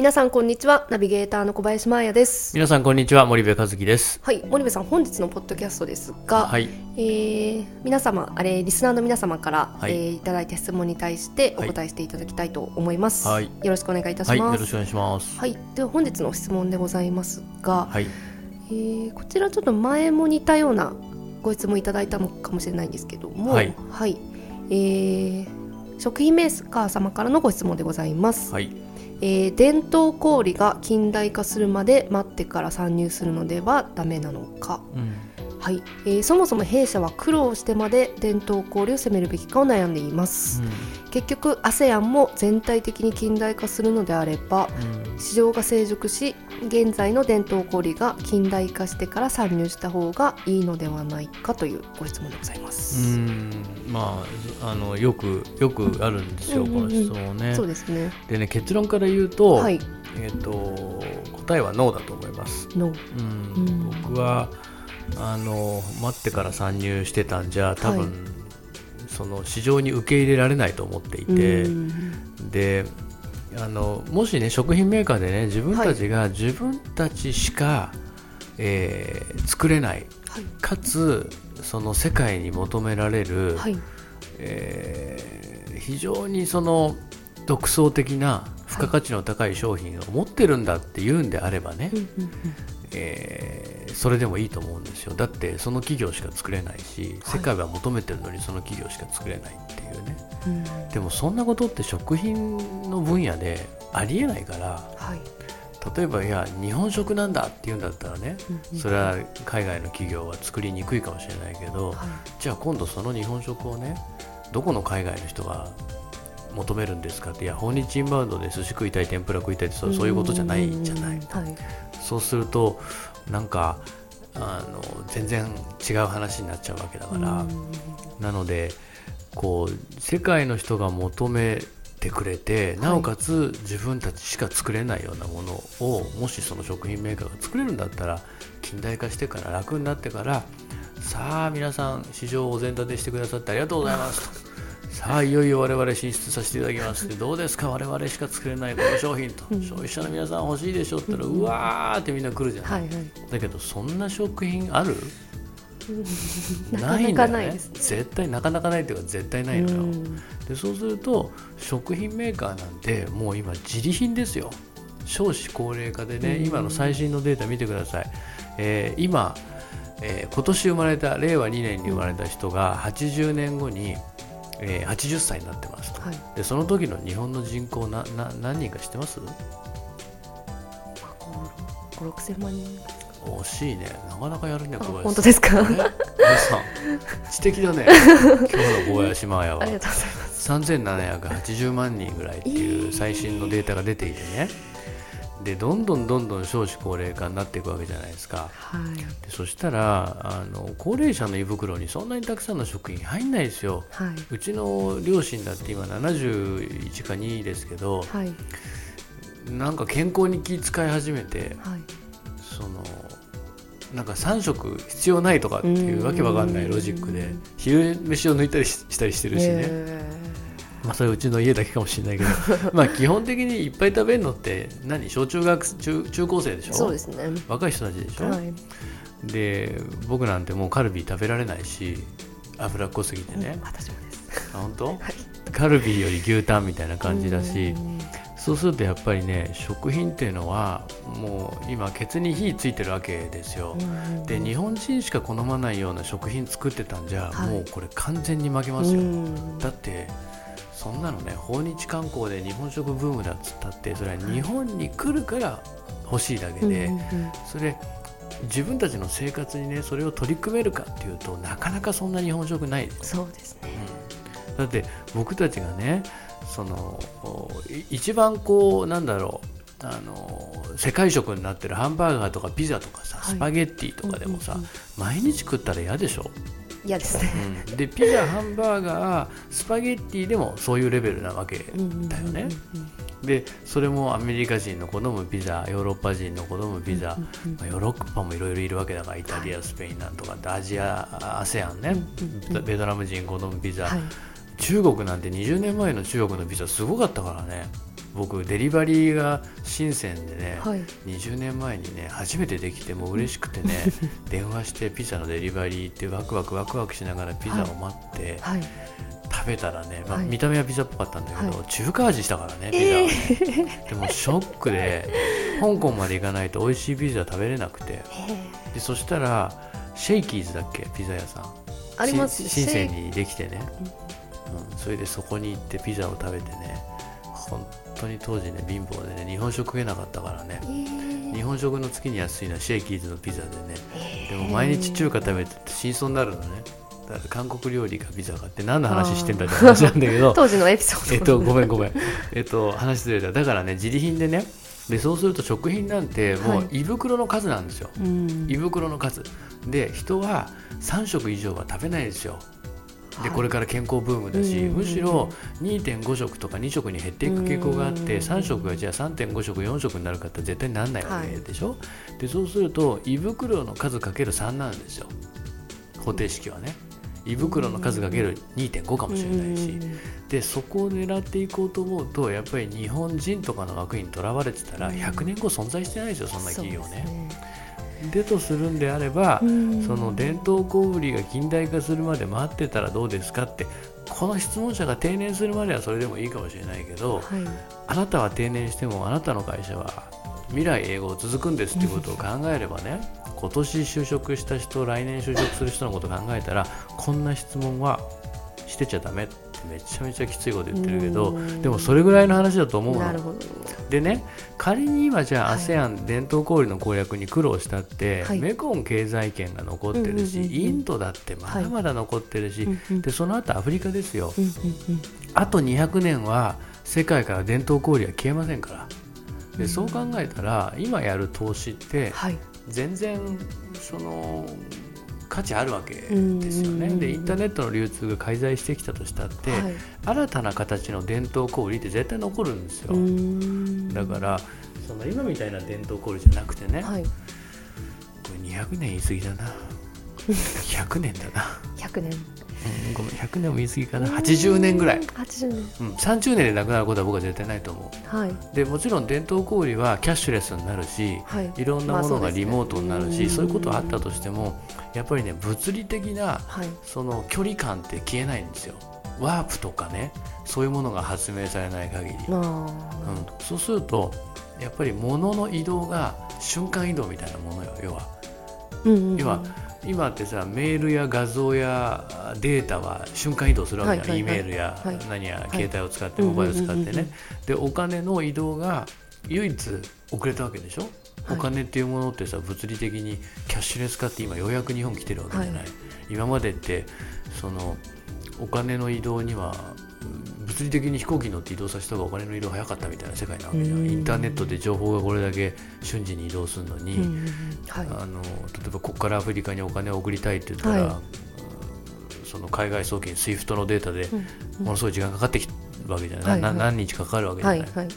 皆さんこんにちは。ナビゲーターの小林真彩です。皆さんこんにちは。森部和樹です。はい。森部さん本日のポッドキャストですが、はい。えー皆様あれリスナーの皆様から、はい。いえーいただいた質問に対してお答えしていただきたいと思います、はい。よろしくお願いいたしはい。よますろしくお願いします。はい、では本日の質問でございますが、はい。えーこちらちょっと前も似たようなご質問いただいたのかもしれないんですけどもはい。えー食品メーカー様からのご質問でございます、はいえー伝統小売が近代化するまで待ってから参入するのではダメなのか、うん。はい。えーそもそも弊社は苦労してまで伝統小売を攻めるべきかを悩んでいます、結局 ASEAN も全体的に近代化するのであればうん市場が成熟し現在の伝統小売が近代化してから参入した方がいいのではないかというご質問でございまうす、ん。まああのよくよくあるんですよ、うんうんうん。この質問ね。そうですね。でね結論から言うと,、はい。えっ、と答えはノーだと思います、のうん。うん。僕はあの待ってから参入してたんじゃ多分、はいその市場に受け入れられないと思っていて、うん。であのもしね食品メーカーでね自分たちが自分たちしか、えー作れない。はい。かつその世界に求められる、はい。えー非常にその独創的な付加価値の高い商品を持ってるんだっていうんであればね、えーそれでもいいと思うんですよ。だってその企業しか作れないし世界は求めてるのにその企業しか作れないっていうね。うん。うんでもそんなことって食品の分野でありえないからはい。例えばいや日本食なんだって言うんだったらねそれは海外の企業は作りにくいかもしれないけどはい。じゃあ今度その日本食をねどこの海外の人が求めるんですかっていや訪日インバウンドで寿司食いたい天ぷら食いたいってそういうことじゃないじゃないそうするとなんかあの全然違う話になっちゃうわけだからうんなのでこう世界の人が求めてくれてなおかつ自分たちしか作れないようなものをもしその食品メーカーが作れるんだったら近代化してから楽になってからさあ皆さん市場をお膳立てしてくださってありがとうございますと。さあいよいよ我々進出させていただきます。ってどうですか？我々しか作れないこの商品と。消費者の皆さん欲しいでしょって言ったらうわーってみんな来るじゃない。はいはい。だけどそんな食品ある？なかなかんだよねないです絶対なかなかないっていうか絶対ないのよ、うん。でそうすると食品メーカーなんてもう今自利品ですよ。少子高齢化でね、うん。今の最新のデータ見てください、えー今、えー今年生まれた令和2年に生まれた人が80年後に、えー80歳になってますと、はい。でその時の日本の人口なな何人か知ってます？五六千万人。惜しいね。なかなかやるねあ小林本当ですか？皆さん。知的だね。今日の小林真彩は。ありがとうございます。3780万人ぐらいっていう最新のデータが出ていてねでどんどんどんどん少子高齢化になっていくわけじゃないですか。はい。でそしたらあの高齢者の胃袋にそんなにたくさんの食品入んないですよ。はい。うちの両親だって今71か2ですけどはい。なんか健康に気遣い始めてはい。そのなんか3食必要ないとかっていうわけわかんないロジックでうん。昼飯を抜いたりししたりしてるしね、えまあ、それうちの家だけかもしれないけど。まあ基本的にいっぱい食べるのって何？小中学中中高生でしょ？ーそうですね。若い人たちでしょ、はい。で僕なんてもうカルビ食べられないし脂っこすぎてね、私もです。あ本当、はい。カルビより牛タンみたいな感じだし。うん。そうするとやっぱりね食品っていうのはもう今ケツに火ついてるわけですよ、うん。で日本人しか好まないような食品作ってたんじゃ、はい。もうこれ完全に負けますよ、うん。だってそんなのね訪日観光で日本食ブームだっつったってそれは日本に来るから欲しいだけで、それ自分たちの生活にねそれを取り組めるかっていうとなかなかそんな日本食ないそうですね。うん。だって僕たちがねその一番こうなんだろうあの世界食になってるハンバーガーとかピザとかさはい。スパゲッティとかでもさ、毎日食ったら嫌でしょ嫌ですね。うん、でピザハンバーガースパゲッティでもそういうレベルなわけだよね。でそれもアメリカ人の好むピザヨーロッパ人の好むピザ、まあ、ヨーロッパもいろいろいるわけだからイタリアスペインなんとかアジア ASEAN ね、ベトナム人好むピザ、はい。中国なんて20年前の中国のピザすごかったからね僕デリバリーが深センでね、はい。20年前にね初めてできてもう嬉しくてね 電話してピザのデリバリーってワクワクワクワクしながらピザを待って、はい。食べたらね、まあはい。見た目はピザっぽかったんだけど、は中華味したからねピザはね、でもショックで香港まで行かないと美味しいピザ食べれなくて。へえでそしたらシェイキーズだっけピザ屋さん。あります。し深センにできてね、うん、それでそこに行ってピザを食べてね本当に当時ね貧乏でね日本食食えなかったからね。え。ー日本食の月に安いのはシェイキーズのピザでね。でも毎日中華食べてて真相になるのね。韓国料理かピザかって何の話してんだって話なんだけど。当時のエピソード。えっとごめんごめん。えっと話ずれただからね自利品でねでそうすると食品なんてもはい。う胃袋の数なんですよ、うん。胃袋の数。で人は3食以上は食べないですよではい。これから健康ブームだし、むしろ2.5食とか2食に減っていく傾向があって、うんうんうん。3食がじゃあ3.5食4食になるかって絶対にならないわけでしょ、でそうすると胃袋の数かける3なんですよ。方程式はね。胃袋の数かける2.5かもしれないし、でそこを狙っていこうと思うとやっぱり日本人とかの枠にとらわれてたら100年後存在してないですよそんな企業ね。でとするんであれば、うん。その伝統小売が近代化するまで待ってたらどうですかってこの質問者が定年するまではそれでもいいかもしれないけど、はい。あなたは定年してもあなたの会社は未来永劫続くんですっていうことを考えればね今年就職した人来年就職する人のことを考えたらこんな質問はしてちゃダメ。ってめちゃめちゃきついこと言ってるけどうん。でもそれぐらいの話だと思うの。なるほど。でね仮に今じゃあはい。ASEAN 伝統小売の攻略に苦労したって、はい。メコン経済圏が残ってるし、うんうんうんうん。インドだってまだまだ残ってるし、うんうんでその後アフリカですよ、うんうんうんあと200年は世界から伝統小売は消えませんから。でそう考えたら今やる投資ってはい。全然その価値あるわけですよね、でインターネットの流通が介在してきたとしたって、はい。新たな形の伝統小売って絶対残るんですよ、だからその今みたいな伝統小売じゃなくてね、はい。これ200年言い過ぎだな。100年だな、100年うん、ごめん100年も言い過ぎかな。80年ぐらい、80年。うん、30年でなくなることは僕は絶対ないと思はい、うでもちろん伝統小売はキャッシュレスになるしはい、いろんなものがリモートになるし、まあそういうことはあうんったとしてもやっぱりね物理的なはい。その距離感って消えないんですよ。ワープとかねそういうものが発明されない限り、あ。うん、そうするとやっぱり物の移動が瞬間移動みたいなものよ要は。ーうんうんうん。要は今ってさメールや画像やデータは瞬間移動するわけじゃん、はいはいはい。E メールやはい。何やい。携帯を使って、うんモバイルを使ってね。でお金の移動が唯一遅れたわけでしょ、はい。お金っていうものってさ物理的にキャッシュレス化って今ようやく日本来てるわけじゃない、はい。今までってそのお金の移動にはうん物理的に飛行機に乗って移動させた方がお金の移動早かったみたいな世界なわけじゃん。うん。インターネットで情報がこれだけ瞬時に移動するのに、はい。あの例えばここからアフリカにお金を送りたいって言ったら、はい。うんその海外送金 SWIFT のデータでうん。ものすごい時間かかってきるわけじゃない、な何日かかるわけじゃない、はいはい。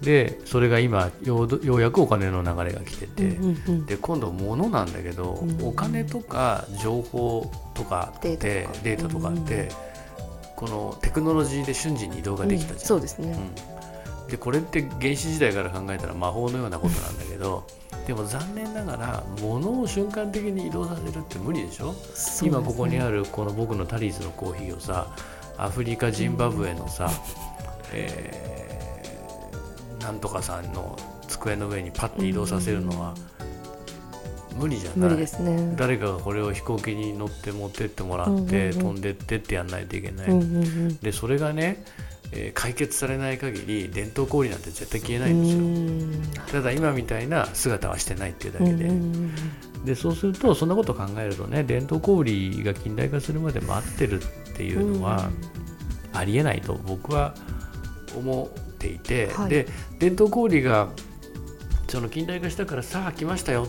でそれが今ようようやくお金の流れが来てて、で今度物なんだけど、うん。お金とか情報とかってデータとか。データとかって、このテクノロジーで瞬時に移動ができたじゃん、うんそうですね、うん、でこれって原始時代から考えたら魔法のようなことなんだけどでも残念ながら物を瞬間的に移動させるって無理でしょ？ね。今ここにあるこの僕のタリーズのコーヒーをさアフリカジンバブエのさ、えーなんとかさんの机の上にパッて移動させるのは無理じゃない。無理ですね。誰かがこれを飛行機に乗って持ってってもらって、うんうんうん。飛んでってってやんないといけない、うんうんうん。でそれがね、えー解決されない限り伝統小売なんて絶対消えないんですよ、ただ今みたいな姿はしてないっていうだけで,、うんうんうんでそうするとそんなことを考えるとね伝統小売が近代化するまで待ってるっていうのはありえないと僕は思っていて、はい。で伝統小売がその近代化したからさあ来ましたよ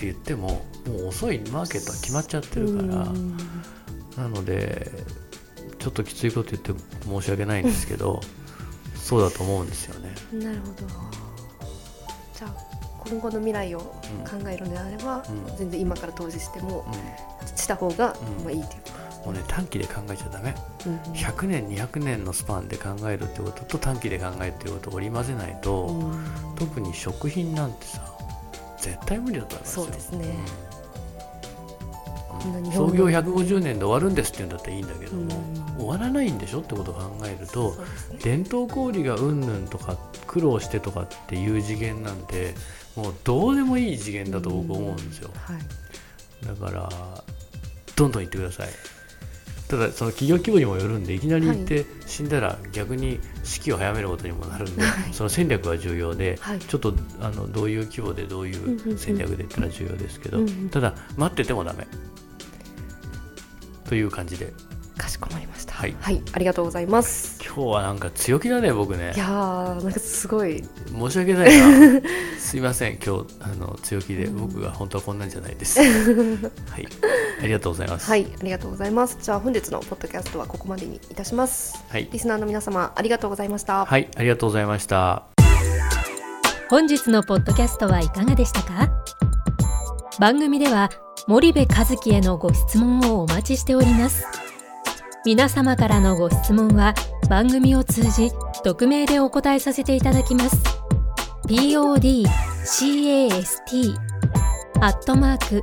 って言ってももう遅いマーケットは決まっちゃってるからなのでちょっときついこと言って申し訳ないんですけど そうだと思うんですよね。なるほど。じゃあ今後の未来を考えるのであれば、うん。全然今から投資してもうん。した方が、うんまあいいっていうか、もうね短期で考えちゃダメ。うん。100年200年のスパンで考えるってことと短期で考えるってことを織り交ぜないと、うん。特に食品なんてさ絶対無理だと思いますよ。そうですね。うん。創業150年で終わるんですって言うんだったらいいんだけども、うん。終わらないんでしょってことを考えるとね。伝統小売がうんぬんとか苦労してとかっていう次元なんてもうどうでもいい次元だと僕思うんですよ、はい。だからどんどん行ってくださいただその企業規模にもよるんでいきなり行って死んだら逆に式を早めることにもなるんで、はい。その戦略が重要で、はい。ちょっとあのどういう規模でどういう戦略でっていうのは重要ですけど、うんうんただ待っててもダメ。という感じで。かしこまりました。はい。ありがとうございます。今日はなんか強気だね僕ね。いやーなんかすごい。申し訳ないな。すいません。今日あの強気で僕が本当はこんなんじゃないです。はいありがとうございます。はいありがとうございます。じゃあ本日のポッドキャストはここまでにいたします。はい。リスナーの皆様ありがとうございました。はいありがとうございました。本日のポッドキャストはいかがでしたか？番組では森部和樹へのご質問をお待ちしております。皆様からのご質問は番組を通じ匿名でお答えさせていただきます。podcast アットマーク